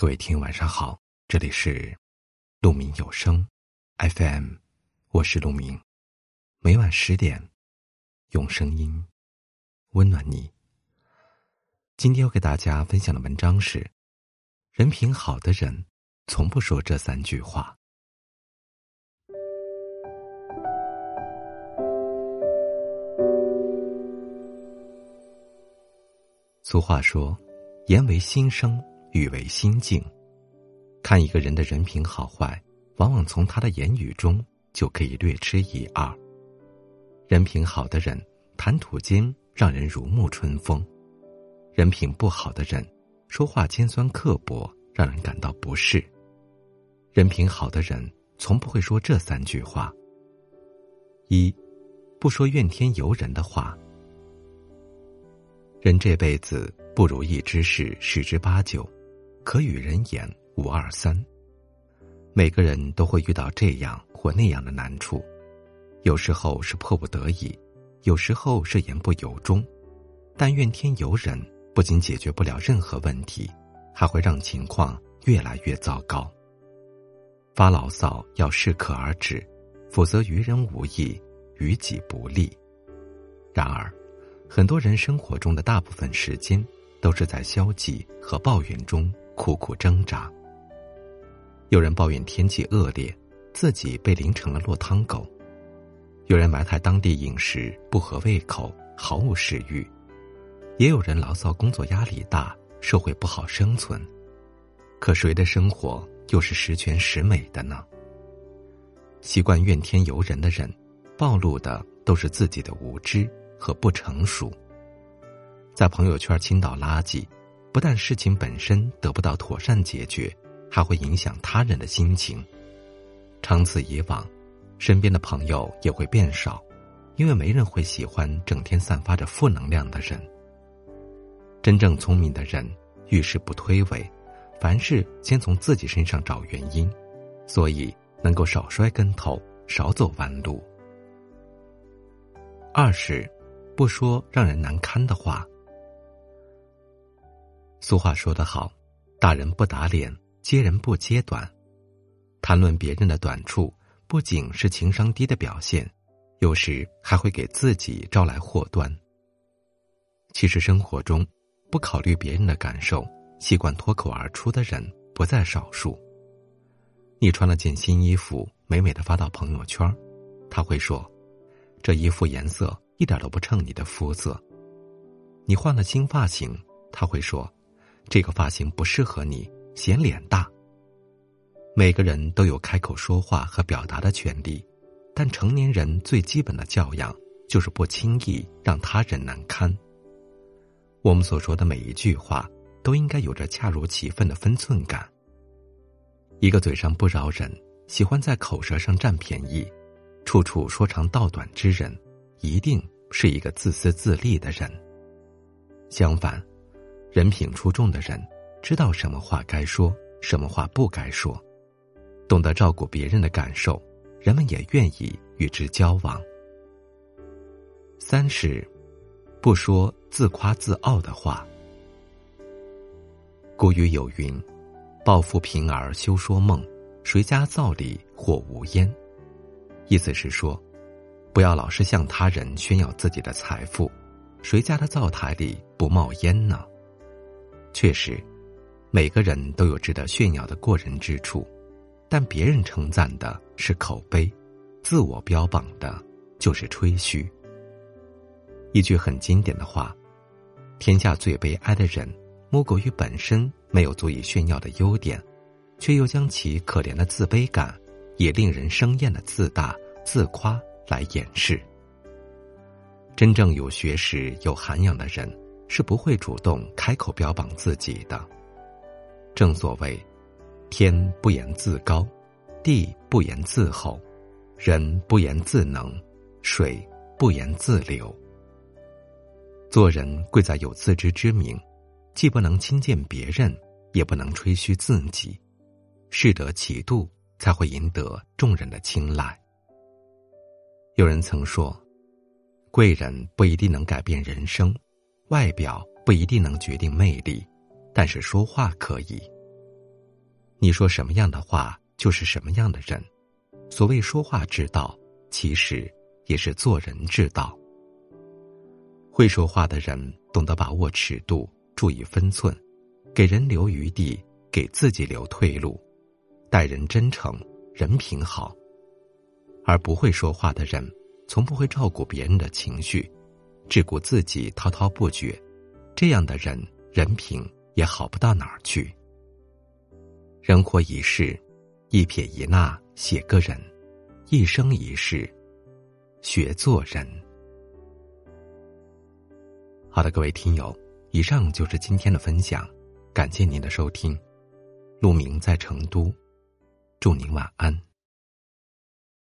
各位听，晚上好，这里是鹿鸣有声 FM，我是鹿鸣，每晚十点用声音温暖你。今天要给大家分享的文章是：人品好的人从不说这三句话。俗话说，言为心声。语为心境，看一个人的人品好坏，往往从他的言语中就可以略知一二。人品好的人，谈吐间让人如沐春风；人品不好的人，说话尖酸刻薄，让人感到不适。人品好的人，从不会说这三句话：一，不说怨天尤人的话。人这辈子不如意之事十之八九。可与人言无二三。每个人都会遇到这样或那样的难处，有时候是迫不得已，有时候是言不由衷。但怨天尤人不仅解决不了任何问题，还会让情况越来越糟糕。发牢骚要适可而止，否则于人无益，于己不利。然而，很多人生活中的大部分时间都是在消极和抱怨中。苦苦挣扎。有人抱怨天气恶劣，自己被淋成了落汤狗；有人埋汰当地饮食不合胃口，毫无食欲；也有人牢骚工作压力大，社会不好生存。可谁的生活又是十全十美的呢？习惯怨天尤人的人，暴露的都是自己的无知和不成熟。在朋友圈倾倒垃圾。不但事情本身得不到妥善解决，还会影响他人的心情。长此以往，身边的朋友也会变少，因为没人会喜欢整天散发着负能量的人。真正聪明的人遇事不推诿，凡事先从自己身上找原因，所以能够少摔跟头，少走弯路。二是，不说让人难堪的话。俗话说得好，打人不打脸，揭人不揭短。谈论别人的短处，不仅是情商低的表现，有时还会给自己招来祸端。其实生活中，不考虑别人的感受，习惯脱口而出的人不在少数。你穿了件新衣服，美美的发到朋友圈，他会说：“这衣服颜色一点都不衬你的肤色。”你换了新发型，他会说。这个发型不适合你，显脸大。每个人都有开口说话和表达的权利，但成年人最基本的教养就是不轻易让他人难堪。我们所说的每一句话，都应该有着恰如其分的分寸感。一个嘴上不饶人、喜欢在口舌上占便宜、处处说长道短之人，一定是一个自私自利的人。相反。人品出众的人，知道什么话该说，什么话不该说，懂得照顾别人的感受，人们也愿意与之交往。三是，不说自夸自傲的话。古语有云：“抱负贫而休说梦，谁家灶里火无烟？”意思是说，不要老是向他人炫耀自己的财富，谁家的灶台里不冒烟呢？确实，每个人都有值得炫耀的过人之处，但别人称赞的是口碑，自我标榜的就是吹嘘。一句很经典的话：“天下最悲哀的人，莫过于本身没有足以炫耀的优点，却又将其可怜的自卑感，也令人生厌的自大自夸来掩饰。”真正有学识、有涵养的人。是不会主动开口标榜自己的。正所谓，天不言自高，地不言自厚，人不言自能，水不言自流。做人贵在有自知之明，既不能轻贱别人，也不能吹嘘自己，适得其度，才会赢得众人的青睐。有人曾说，贵人不一定能改变人生。外表不一定能决定魅力，但是说话可以。你说什么样的话，就是什么样的人。所谓说话之道，其实也是做人之道。会说话的人懂得把握尺度，注意分寸，给人留余地，给自己留退路，待人真诚，人品好。而不会说话的人，从不会照顾别人的情绪，只顾自己滔滔不绝，这样的人人品也好不到哪儿去。人活一世，一撇一捺写个人，一生一世学做人。好的，各位听友，以上就是今天的分享，感谢您的收听。陆明在成都，祝您晚安。